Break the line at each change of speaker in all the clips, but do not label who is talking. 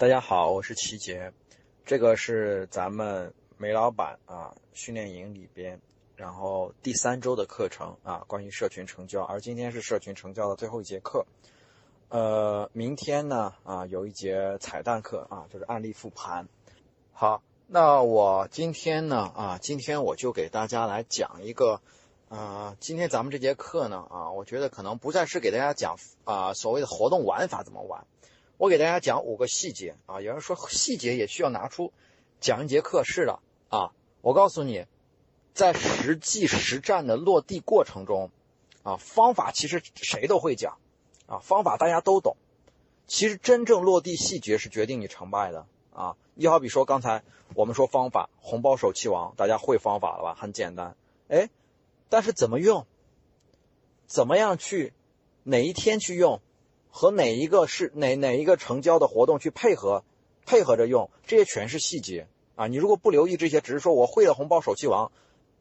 大家好，我是齐杰，这个是咱们梅老板啊训练营里边，然后第三周的课程啊，关于社群成交，而今天是社群成交的最后一节课，呃，明天呢啊有一节彩蛋课啊，就是案例复盘。好，那我今天呢啊，今天我就给大家来讲一个，啊，今天咱们这节课呢啊，我觉得可能不再是给大家讲啊所谓的活动玩法怎么玩。我给大家讲五个细节啊，有人说细节也需要拿出讲一节课，是的啊，我告诉你，在实际实战的落地过程中，啊，方法其实谁都会讲，啊，方法大家都懂，其实真正落地细节是决定你成败的啊。你好比说刚才我们说方法，红包手气王，大家会方法了吧？很简单，哎，但是怎么用？怎么样去？哪一天去用？和哪一个是哪哪一个成交的活动去配合，配合着用，这些全是细节啊！你如果不留意这些，只是说我会了红包手气王，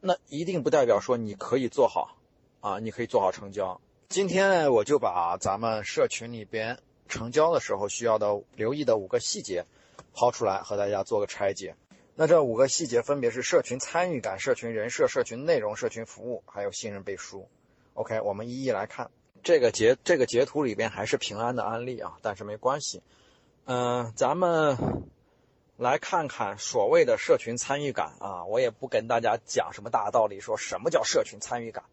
那一定不代表说你可以做好啊！你可以做好成交。今天呢，我就把咱们社群里边成交的时候需要的留意的五个细节抛出来，和大家做个拆解。那这五个细节分别是社群参与感、社群人设、社群内容、社群服务，还有信任背书。OK，我们一一来看。这个截这个截图里边还是平安的案例啊，但是没关系。嗯，咱们来看看所谓的社群参与感啊，我也不跟大家讲什么大道理，说什么叫社群参与感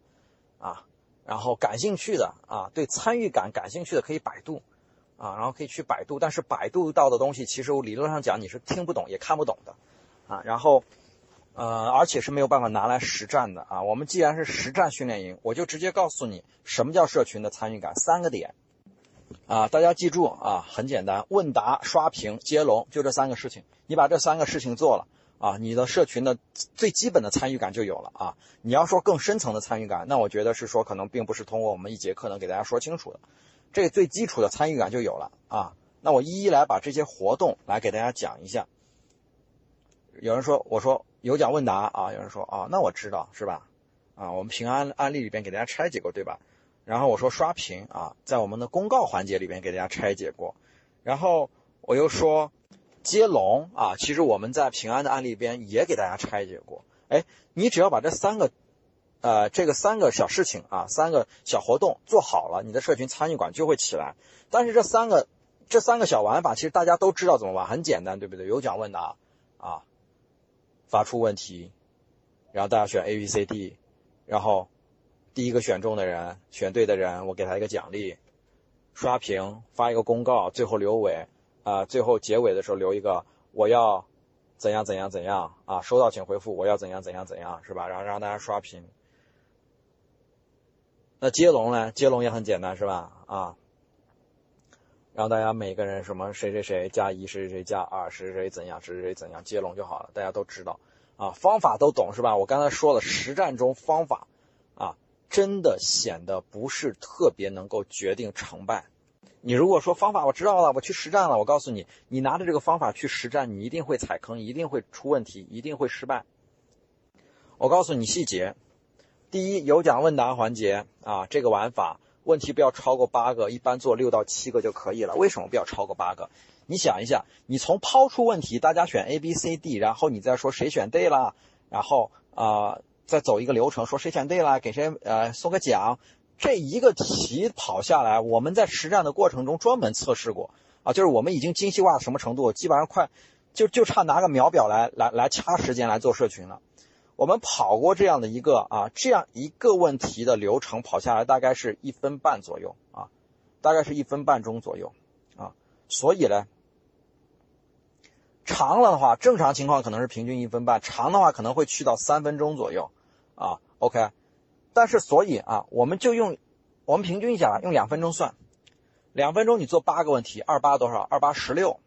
啊。然后感兴趣的啊，对参与感感兴趣的可以百度啊，然后可以去百度，但是百度到的东西其实我理论上讲你是听不懂也看不懂的啊。然后。呃，而且是没有办法拿来实战的啊。我们既然是实战训练营，我就直接告诉你什么叫社群的参与感，三个点啊，大家记住啊，很简单，问答、刷屏、接龙，就这三个事情。你把这三个事情做了啊，你的社群的最基本的参与感就有了啊。你要说更深层的参与感，那我觉得是说可能并不是通过我们一节课能给大家说清楚的，这最基础的参与感就有了啊。那我一一来把这些活动来给大家讲一下。有人说，我说。有奖问答啊，有人说啊，那我知道是吧？啊，我们平安案例里边给大家拆解过，对吧？然后我说刷屏啊，在我们的公告环节里边给大家拆解过。然后我又说接龙啊，其实我们在平安的案例边也给大家拆解过。哎，你只要把这三个，呃，这个三个小事情啊，三个小活动做好了，你的社群参与感就会起来。但是这三个这三个小玩法，其实大家都知道怎么玩，很简单，对不对？有奖问答啊。发出问题，然后大家选 A、B、C、D，然后第一个选中的人、选对的人，我给他一个奖励。刷屏，发一个公告，最后留尾，啊，最后结尾的时候留一个我要怎样怎样怎样啊，收到请回复我要怎样怎样怎样，是吧？然后让大家刷屏。那接龙呢？接龙也很简单，是吧？啊。让大家每个人什么谁谁谁加一谁谁谁加二谁谁谁怎样谁谁谁怎样接龙就好了，大家都知道啊，方法都懂是吧？我刚才说了，实战中方法啊，真的显得不是特别能够决定成败。你如果说方法我知道了，我去实战了，我告诉你，你拿着这个方法去实战，你一定会踩坑，一定会出问题，一定会失败。我告诉你细节，第一有奖问答环节啊，这个玩法。问题不要超过八个，一般做六到七个就可以了。为什么不要超过八个？你想一下，你从抛出问题，大家选 A、B、C、D，然后你再说谁选对了，然后啊再走一个流程，说谁选对了给谁呃送个奖。这一个题跑下来，我们在实战的过程中专门测试过啊，就是我们已经精细化到什么程度，基本上快就就差拿个秒表来来来掐时间来做社群了。我们跑过这样的一个啊，这样一个问题的流程跑下来，大概是一分半左右啊，大概是一分半钟左右啊，所以呢，长了的话，正常情况可能是平均一分半，长的话可能会去到三分钟左右啊。OK，但是所以啊，我们就用我们平均一下，用两分钟算，两分钟你做八个问题，二八多少？二八十六。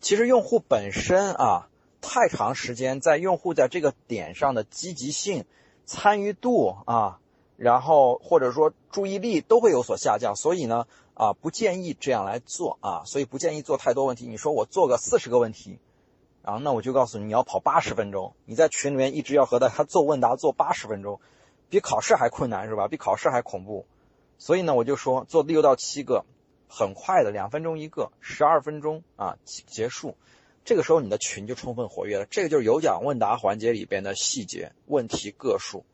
其实用户本身啊。太长时间在用户在这个点上的积极性、参与度啊，然后或者说注意力都会有所下降，所以呢啊不建议这样来做啊，所以不建议做太多问题。你说我做个四十个问题，然后那我就告诉你，你要跑八十分钟，你在群里面一直要和大家做问答做八十分钟，比考试还困难是吧？比考试还恐怖。所以呢我就说做六到七个很快的两分钟一个，十二分钟啊结束。这个时候你的群就充分活跃了。这个就是有奖问答环节里边的细节问题个数。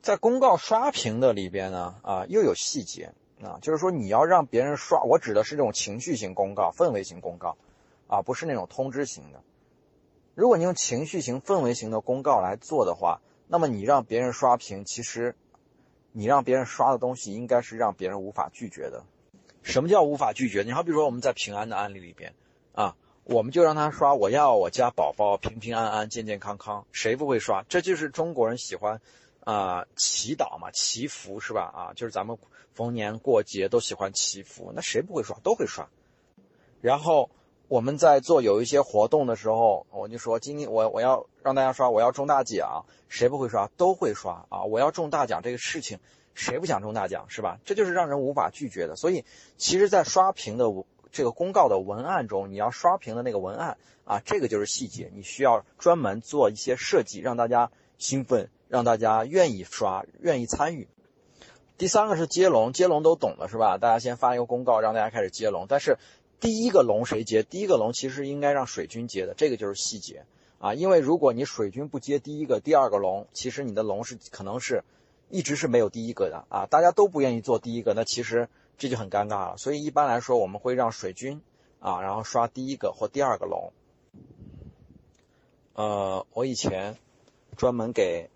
在公告刷屏的里边呢，啊又有细节啊，就是说你要让别人刷，我指的是这种情绪型公告、氛围型公告，啊不是那种通知型的。如果你用情绪型、氛围型的公告来做的话，那么你让别人刷屏，其实你让别人刷的东西应该是让别人无法拒绝的。什么叫无法拒绝？你好，比如说我们在平安的案例里边啊。我们就让他刷，我要我家宝宝平平安安、健健康康，谁不会刷？这就是中国人喜欢，啊，祈祷嘛，祈福是吧？啊，就是咱们逢年过节都喜欢祈福，那谁不会刷？都会刷。然后我们在做有一些活动的时候，我就说今天我我要让大家刷，我要中大奖，谁不会刷？都会刷啊！我要中大奖这个事情，谁不想中大奖是吧？这就是让人无法拒绝的。所以，其实，在刷屏的。这个公告的文案中，你要刷屏的那个文案啊，这个就是细节，你需要专门做一些设计，让大家兴奋，让大家愿意刷，愿意参与。第三个是接龙，接龙都懂了是吧？大家先发一个公告，让大家开始接龙。但是第一个龙谁接？第一个龙其实应该让水军接的，这个就是细节啊。因为如果你水军不接第一个、第二个龙，其实你的龙是可能是一直是没有第一个的啊。大家都不愿意做第一个，那其实。这就很尴尬了，所以一般来说我们会让水军啊，然后刷第一个或第二个龙。呃，我以前专门给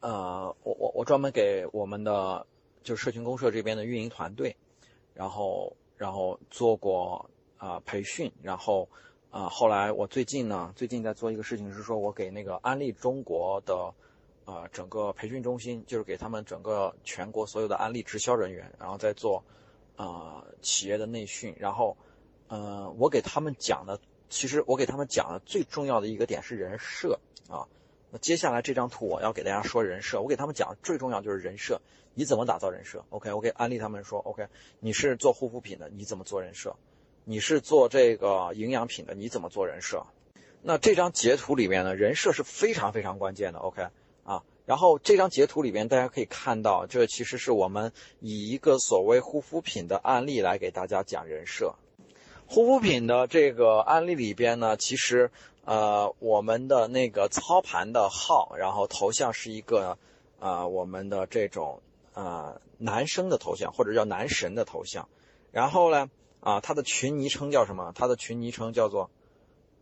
呃，我我我专门给我们的就社群公社这边的运营团队，然后然后做过啊培训，然后啊后来我最近呢，最近在做一个事情是说，我给那个安利中国的。啊，整个培训中心就是给他们整个全国所有的安利直销人员，然后再做，啊企业的内训，然后，嗯，我给他们讲的，其实我给他们讲的最重要的一个点是人设啊。那接下来这张图我要给大家说人设，我给他们讲最重要就是人设，你怎么打造人设？OK，我给安利他们说，OK，你是做护肤品的，你怎么做人设？你是做这个营养品的，你怎么做人设？那这张截图里面呢，人设是非常非常关键的，OK。然后这张截图里边，大家可以看到，这其实是我们以一个所谓护肤品的案例来给大家讲人设。护肤品的这个案例里边呢，其实呃，我们的那个操盘的号，然后头像是一个呃我们的这种呃男生的头像，或者叫男神的头像。然后呢，啊，他的群昵称叫什么？他的群昵称叫做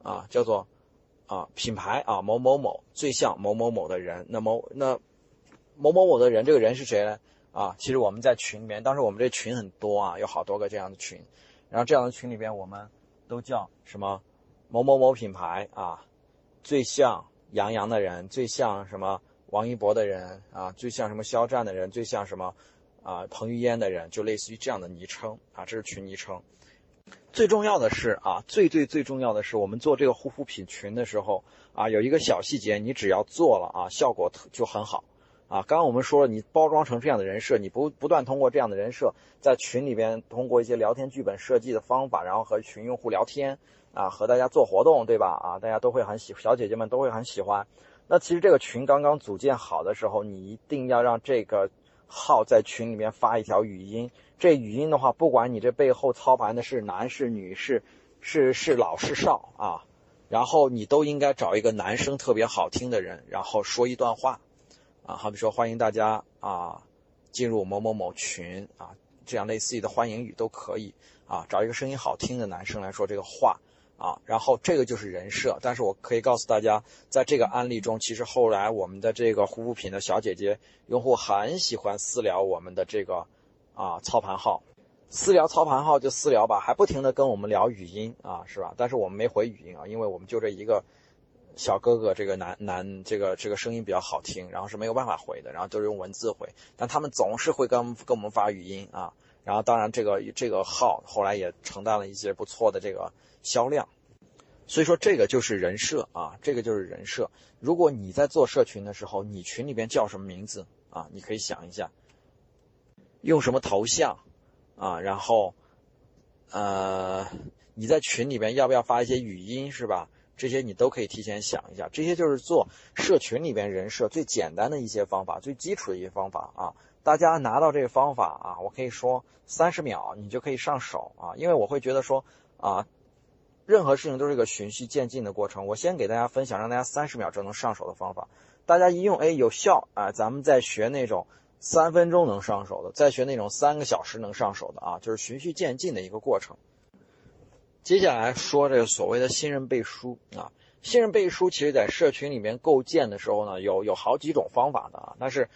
啊，叫做。啊，品牌啊，某某某最像某某某的人。那么，那某某某的人，这个人是谁呢？啊，其实我们在群里面，当时我们这群很多啊，有好多个这样的群。然后这样的群里边，我们都叫什么？某某某品牌啊，最像杨洋的人，最像什么王一博的人啊，最像什么肖战的人，最像什么啊彭于晏的人，就类似于这样的昵称啊，这是群昵称。最重要的是啊，最最最重要的是，我们做这个护肤品群的时候啊，有一个小细节，你只要做了啊，效果就很好啊。刚刚我们说了，你包装成这样的人设，你不不断通过这样的人设，在群里边通过一些聊天剧本设计的方法，然后和群用户聊天啊，和大家做活动，对吧？啊，大家都会很喜，小姐姐们都会很喜欢。那其实这个群刚刚组建好的时候，你一定要让这个号在群里面发一条语音。这语音的话，不管你这背后操盘的是男是女是是是老是少啊，然后你都应该找一个男生特别好听的人，然后说一段话啊，好比说欢迎大家啊进入某某某群啊，这样类似于的欢迎语都可以啊，找一个声音好听的男生来说这个话啊，然后这个就是人设。但是我可以告诉大家，在这个案例中，其实后来我们的这个护肤品的小姐姐用户很喜欢私聊我们的这个。啊，操盘号，私聊操盘号就私聊吧，还不停的跟我们聊语音啊，是吧？但是我们没回语音啊，因为我们就这一个小哥哥，这个男男，这个这个声音比较好听，然后是没有办法回的，然后都是用文字回，但他们总是会跟跟我们发语音啊，然后当然这个这个号后来也承担了一些不错的这个销量，所以说这个就是人设啊，这个就是人设。如果你在做社群的时候，你群里边叫什么名字啊？你可以想一下。用什么头像啊？然后，呃，你在群里边要不要发一些语音是吧？这些你都可以提前想一下。这些就是做社群里边人设最简单的一些方法，最基础的一些方法啊。大家拿到这个方法啊，我可以说三十秒你就可以上手啊，因为我会觉得说啊，任何事情都是一个循序渐进的过程。我先给大家分享，让大家三十秒就能上手的方法，大家一用哎有效啊，咱们再学那种三分钟能上手的，再学那种三个小时能上手的啊，就是循序渐进的一个过程。接下来说这个所谓的信任背书啊，信任背书其实在社群里面构建的时候呢，有有好几种方法的啊，但是。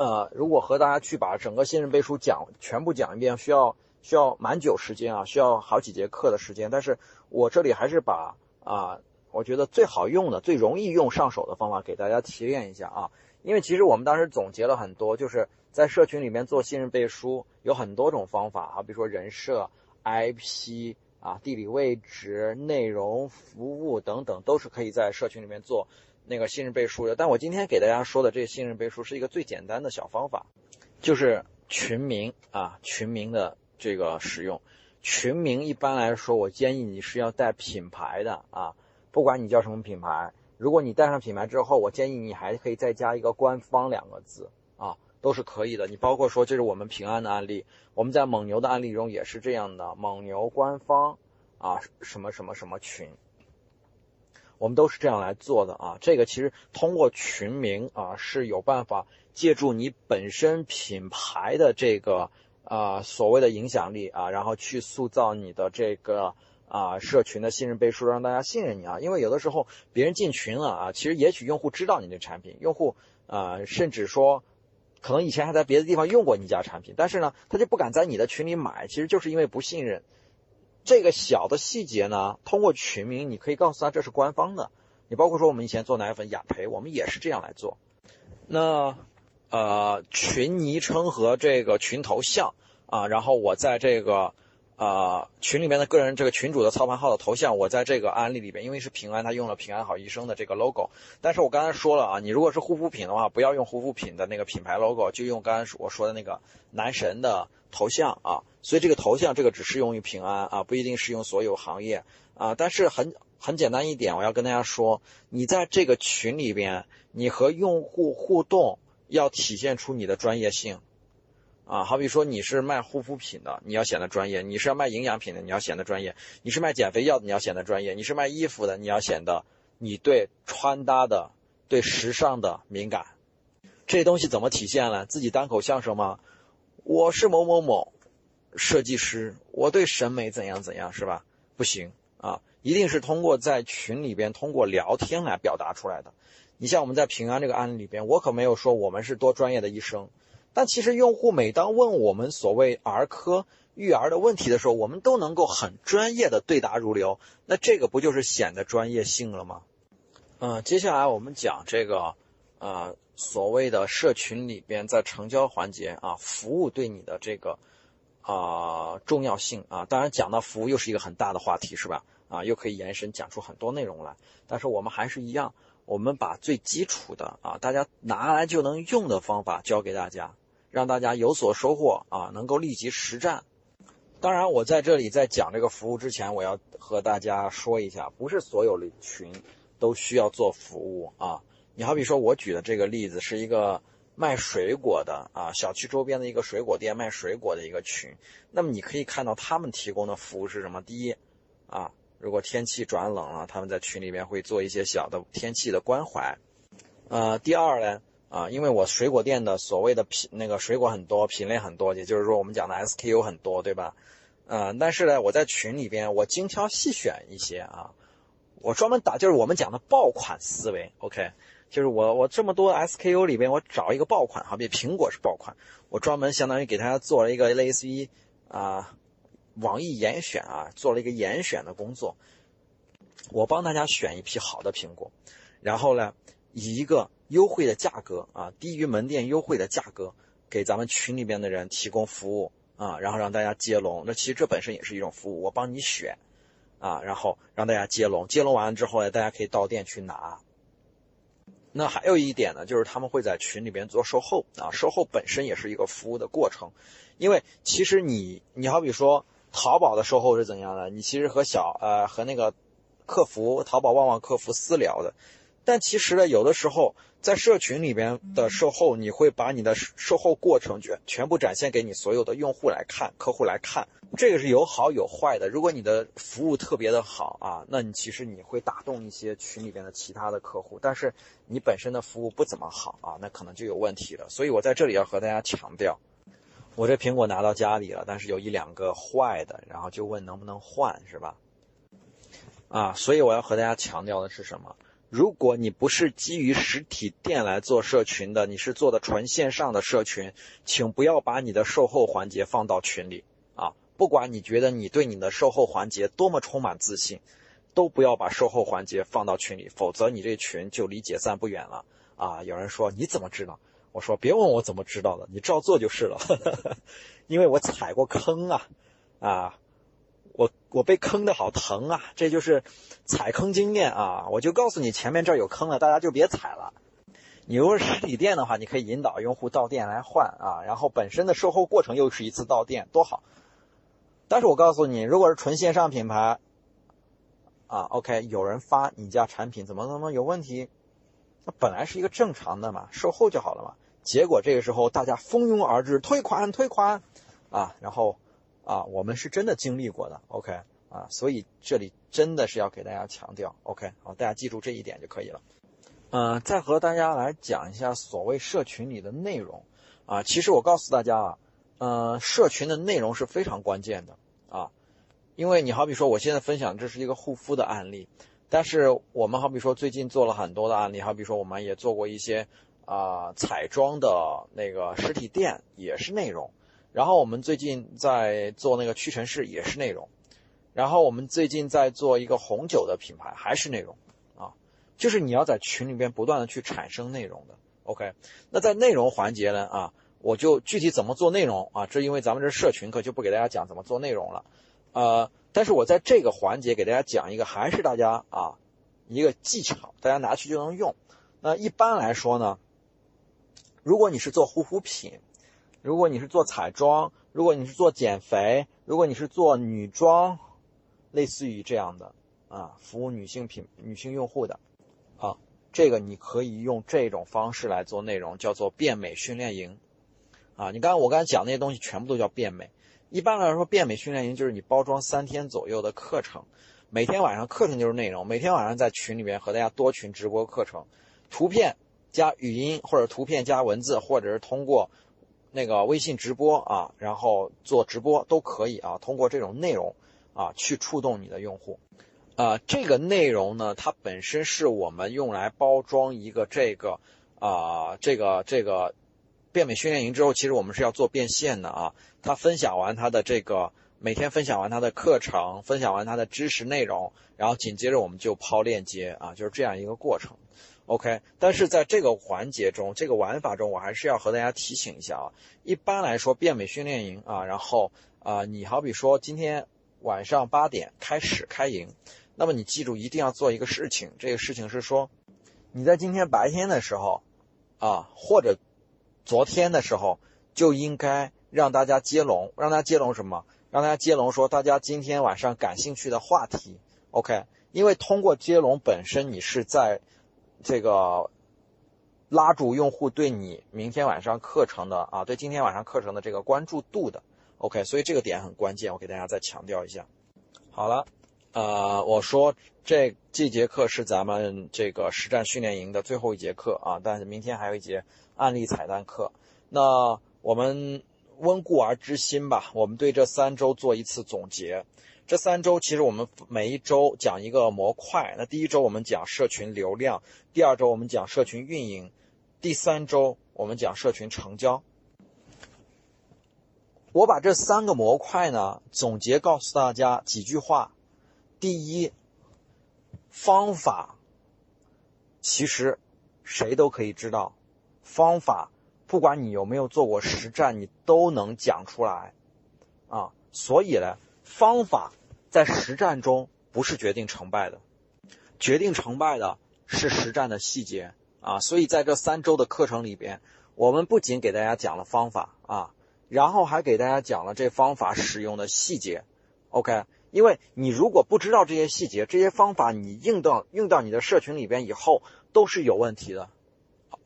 呃，如果和大家去把整个信任背书讲全部讲一遍，需要需要蛮久时间啊，需要好几节课的时间。但是我这里还是把啊，我觉得最好用的、最容易用上手的方法给大家提炼一下啊。因为其实我们当时总结了很多，就是在社群里面做信任背书有很多种方法啊，比如说人设、IP 啊、地理位置、内容、服务等等，都是可以在社群里面做。那个信任背书的，但我今天给大家说的这个信任背书是一个最简单的小方法，就是群名啊，群名的这个使用。群名一般来说，我建议你是要带品牌的啊，不管你叫什么品牌，如果你带上品牌之后，我建议你还可以再加一个官方两个字啊，都是可以的。你包括说这是我们平安的案例，我们在蒙牛的案例中也是这样的，蒙牛官方啊什么什么什么群。我们都是这样来做的啊，这个其实通过群名啊是有办法借助你本身品牌的这个啊所谓的影响力啊，然后去塑造你的这个啊社群的信任背书，让大家信任你啊。因为有的时候别人进群了啊，其实也许用户知道你的产品，用户啊甚至说可能以前还在别的地方用过你家产品，但是呢他就不敢在你的群里买，其实就是因为不信任。这个小的细节呢，通过群名，你可以告诉他这是官方的。你包括说我们以前做奶粉雅培，我们也是这样来做。那呃，群昵称和这个群头像啊，然后我在这个。啊，群里面的个人这个群主的操盘号的头像，我在这个案例里边，因为是平安，他用了平安好医生的这个 logo。但是我刚才说了啊，你如果是护肤品的话，不要用护肤品的那个品牌 logo，就用刚才我说的那个男神的头像啊。所以这个头像这个只适用于平安啊，不一定适用所有行业啊。但是很很简单一点，我要跟大家说，你在这个群里边，你和用户互动要体现出你的专业性。啊，好比说你是卖护肤品的，你要显得专业；你是要卖营养品的，你要显得专业；你是卖减肥药的，你要显得专业；你是卖衣服的，你要显得你对穿搭的、对时尚的敏感。这东西怎么体现呢？自己单口相声吗？我是某某某设计师，我对审美怎样怎样，是吧？不行啊，一定是通过在群里边通过聊天来表达出来的。你像我们在平安这个案例里边，我可没有说我们是多专业的医生。但其实，用户每当问我们所谓儿科育儿的问题的时候，我们都能够很专业的对答如流。那这个不就是显得专业性了吗？嗯，接下来我们讲这个，呃，所谓的社群里边在成交环节啊，服务对你的这个啊重要性啊。当然，讲到服务又是一个很大的话题，是吧？啊，又可以延伸讲出很多内容来。但是我们还是一样，我们把最基础的啊，大家拿来就能用的方法教给大家。让大家有所收获啊，能够立即实战。当然，我在这里在讲这个服务之前，我要和大家说一下，不是所有的群都需要做服务啊。你好比说，我举的这个例子是一个卖水果的啊，小区周边的一个水果店卖水果的一个群。那么你可以看到他们提供的服务是什么？第一啊，如果天气转冷了，他们在群里面会做一些小的天气的关怀。呃，第二呢？啊，因为我水果店的所谓的品那个水果很多，品类很多，也就是说我们讲的 SKU 很多，对吧？呃，但是呢，我在群里边我精挑细选一些啊，我专门打就是我们讲的爆款思维，OK，就是我我这么多 SKU 里边我找一个爆款，好比苹果是爆款，我专门相当于给大家做了一个类似于啊网易严选啊，做了一个严选的工作，我帮大家选一批好的苹果，然后呢，以一个。优惠的价格啊，低于门店优惠的价格，给咱们群里边的人提供服务啊，然后让大家接龙。那其实这本身也是一种服务，我帮你选啊，然后让大家接龙。接龙完了之后呢，大家可以到店去拿。那还有一点呢，就是他们会在群里边做售后啊，售后本身也是一个服务的过程。因为其实你你好比说淘宝的售后是怎样的？你其实和小呃和那个客服淘宝旺旺客服私聊的。但其实呢，有的时候在社群里边的售后，你会把你的售后过程全全部展现给你所有的用户来看、客户来看，这个是有好有坏的。如果你的服务特别的好啊，那你其实你会打动一些群里边的其他的客户，但是你本身的服务不怎么好啊，那可能就有问题了。所以我在这里要和大家强调，我这苹果拿到家里了，但是有一两个坏的，然后就问能不能换，是吧？啊，所以我要和大家强调的是什么？如果你不是基于实体店来做社群的，你是做的纯线上的社群，请不要把你的售后环节放到群里啊！不管你觉得你对你的售后环节多么充满自信，都不要把售后环节放到群里，否则你这群就离解散不远了啊！有人说你怎么知道？我说别问我怎么知道的，你照做就是了，因为我踩过坑啊啊！我我被坑的好疼啊！这就是踩坑经验啊！我就告诉你，前面这儿有坑了，大家就别踩了。你如果是实体店的话，你可以引导用户到店来换啊，然后本身的售后过程又是一次到店，多好。但是我告诉你，如果是纯线上品牌啊，OK，有人发你家产品怎么怎么有问题，那本来是一个正常的嘛，售后就好了嘛。结果这个时候大家蜂拥而至，退款退款啊，然后。啊，我们是真的经历过的，OK，啊，所以这里真的是要给大家强调，OK，好，大家记住这一点就可以了。嗯，再和大家来讲一下所谓社群里的内容，啊，其实我告诉大家啊，呃，社群的内容是非常关键的啊，因为你好比说我现在分享这是一个护肤的案例，但是我们好比说最近做了很多的案例，好比说我们也做过一些啊彩妆的那个实体店，也是内容。然后我们最近在做那个屈臣氏也是内容，然后我们最近在做一个红酒的品牌还是内容，啊，就是你要在群里边不断的去产生内容的，OK，那在内容环节呢，啊，我就具体怎么做内容啊，这因为咱们这社群课就不给大家讲怎么做内容了，呃，但是我在这个环节给大家讲一个还是大家啊一个技巧，大家拿去就能用。那一般来说呢，如果你是做护肤品。如果你是做彩妆，如果你是做减肥，如果你是做女装，类似于这样的啊，服务女性品、女性用户的，啊，这个你可以用这种方式来做内容，叫做变美训练营，啊，你刚刚我刚才讲那些东西全部都叫变美。一般来说，变美训练营就是你包装三天左右的课程，每天晚上课程就是内容，每天晚上在群里面和大家多群直播课程，图片加语音或者图片加文字，或者是通过。那个微信直播啊，然后做直播都可以啊。通过这种内容啊，去触动你的用户。啊，这个内容呢，它本身是我们用来包装一个这个啊，这个这个变美训练营之后，其实我们是要做变现的啊。他分享完他的这个，每天分享完他的课程，分享完他的知识内容，然后紧接着我们就抛链接啊，就是这样一个过程。OK，但是在这个环节中，这个玩法中，我还是要和大家提醒一下啊。一般来说，变美训练营啊，然后啊，你好比说今天晚上八点开始开营，那么你记住一定要做一个事情，这个事情是说，你在今天白天的时候啊，或者昨天的时候，就应该让大家接龙，让大家接龙什么？让大家接龙说大家今天晚上感兴趣的话题。OK，因为通过接龙本身，你是在这个拉住用户对你明天晚上课程的啊，对今天晚上课程的这个关注度的，OK，所以这个点很关键，我给大家再强调一下。好了，呃，我说这这节课是咱们这个实战训练营的最后一节课啊，但是明天还有一节案例彩蛋课。那我们温故而知新吧，我们对这三周做一次总结。这三周其实我们每一周讲一个模块。那第一周我们讲社群流量，第二周我们讲社群运营，第三周我们讲社群成交。我把这三个模块呢总结告诉大家几句话：第一，方法其实谁都可以知道，方法不管你有没有做过实战，你都能讲出来啊。所以呢，方法。在实战中不是决定成败的，决定成败的是实战的细节啊！所以在这三周的课程里边，我们不仅给大家讲了方法啊，然后还给大家讲了这方法使用的细节。OK，因为你如果不知道这些细节，这些方法你用到用到你的社群里边以后，都是有问题的。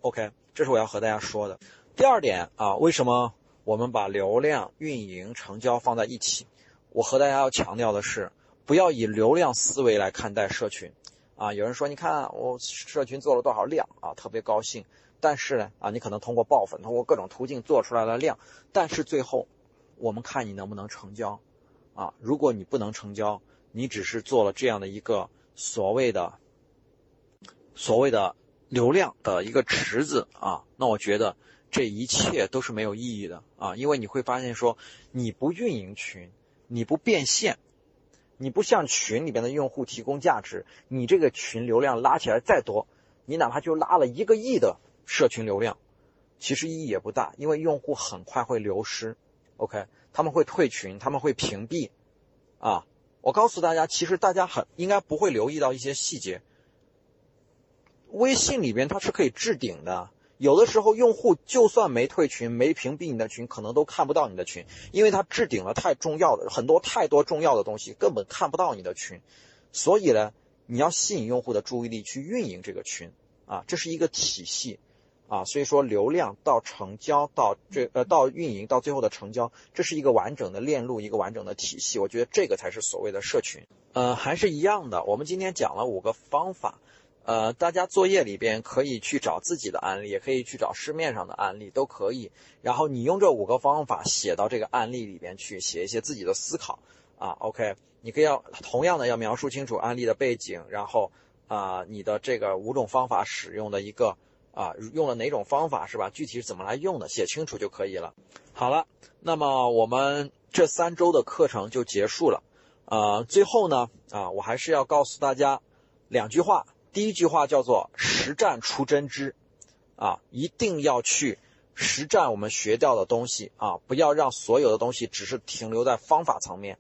OK，这是我要和大家说的。第二点啊，为什么我们把流量、运营、成交放在一起？我和大家要强调的是，不要以流量思维来看待社群。啊，有人说，你看我社群做了多少量啊，特别高兴。但是呢，啊，你可能通过爆粉，通过各种途径做出来了量，但是最后，我们看你能不能成交。啊，如果你不能成交，你只是做了这样的一个所谓的所谓的流量的一个池子啊，那我觉得这一切都是没有意义的啊，因为你会发现说，你不运营群，你不变现，你不向群里边的用户提供价值，你这个群流量拉起来再多，你哪怕就拉了一个亿的社群流量，其实意义也不大，因为用户很快会流失，OK，他们会退群，他们会屏蔽，啊。我告诉大家，其实大家很应该不会留意到一些细节。微信里边它是可以置顶的，有的时候用户就算没退群、没屏蔽你的群，可能都看不到你的群，因为它置顶了太重要的很多太多重要的东西，根本看不到你的群。所以呢，你要吸引用户的注意力去运营这个群啊，这是一个体系。啊，所以说流量到成交到这呃到运营到最后的成交，这是一个完整的链路，一个完整的体系。我觉得这个才是所谓的社群。呃，还是一样的，我们今天讲了五个方法，呃，大家作业里边可以去找自己的案例，也可以去找市面上的案例，都可以。然后你用这五个方法写到这个案例里边去，写一些自己的思考啊。OK，你可以要同样的要描述清楚案例的背景，然后啊你的这个五种方法使用的一个。啊，用了哪种方法是吧？具体是怎么来用的，写清楚就可以了。好了，那么我们这三周的课程就结束了。呃，最后呢，啊，我还是要告诉大家两句话。第一句话叫做“实战出真知”，啊，一定要去实战我们学到的东西啊，不要让所有的东西只是停留在方法层面。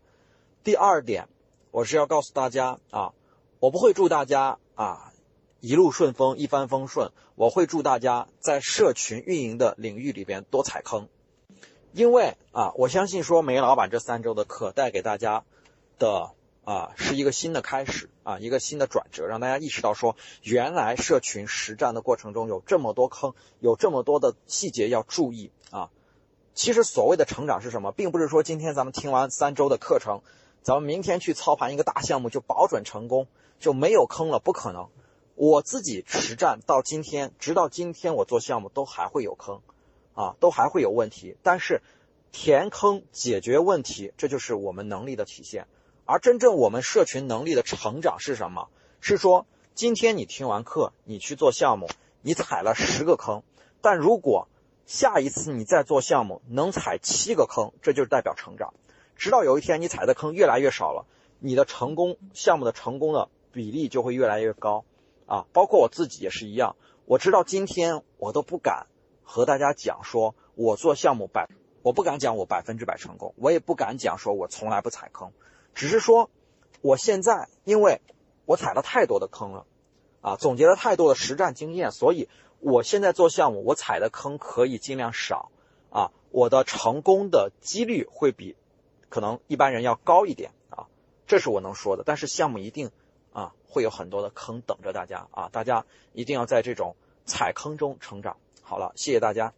第二点，我是要告诉大家啊，我不会祝大家啊。一路顺风，一帆风顺。我会祝大家在社群运营的领域里边多踩坑，因为啊，我相信说梅老板这三周的课带给大家的啊是一个新的开始啊，一个新的转折，让大家意识到说，原来社群实战的过程中有这么多坑，有这么多的细节要注意啊。其实所谓的成长是什么，并不是说今天咱们听完三周的课程，咱们明天去操盘一个大项目就保准成功，就没有坑了，不可能。我自己实战到今天，直到今天我做项目都还会有坑，啊，都还会有问题。但是填坑解决问题，这就是我们能力的体现。而真正我们社群能力的成长是什么？是说今天你听完课，你去做项目，你踩了十个坑，但如果下一次你再做项目能踩七个坑，这就是代表成长。直到有一天你踩的坑越来越少了，你的成功项目的成功的比例就会越来越高。啊，包括我自己也是一样。我知道今天我都不敢和大家讲说，我做项目百，我不敢讲我百分之百成功，我也不敢讲说我从来不踩坑，只是说我现在因为我踩了太多的坑了，啊，总结了太多的实战经验，所以我现在做项目，我踩的坑可以尽量少，啊，我的成功的几率会比可能一般人要高一点啊，这是我能说的。但是项目一定。啊，会有很多的坑等着大家啊！大家一定要在这种踩坑中成长。好了，谢谢大家。